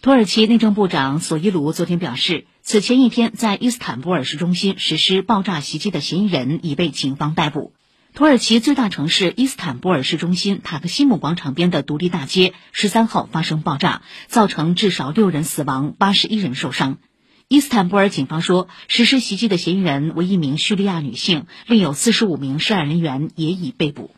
土耳其内政部长索伊鲁昨天表示，此前一天在伊斯坦布尔市中心实施爆炸袭击的嫌疑人已被警方逮捕。土耳其最大城市伊斯坦布尔市中心塔克西姆广场边的独立大街十三号发生爆炸，造成至少六人死亡，八十一人受伤。伊斯坦布尔警方说，实施袭击的嫌疑人为一名叙利亚女性，另有四十五名涉案人员也已被捕。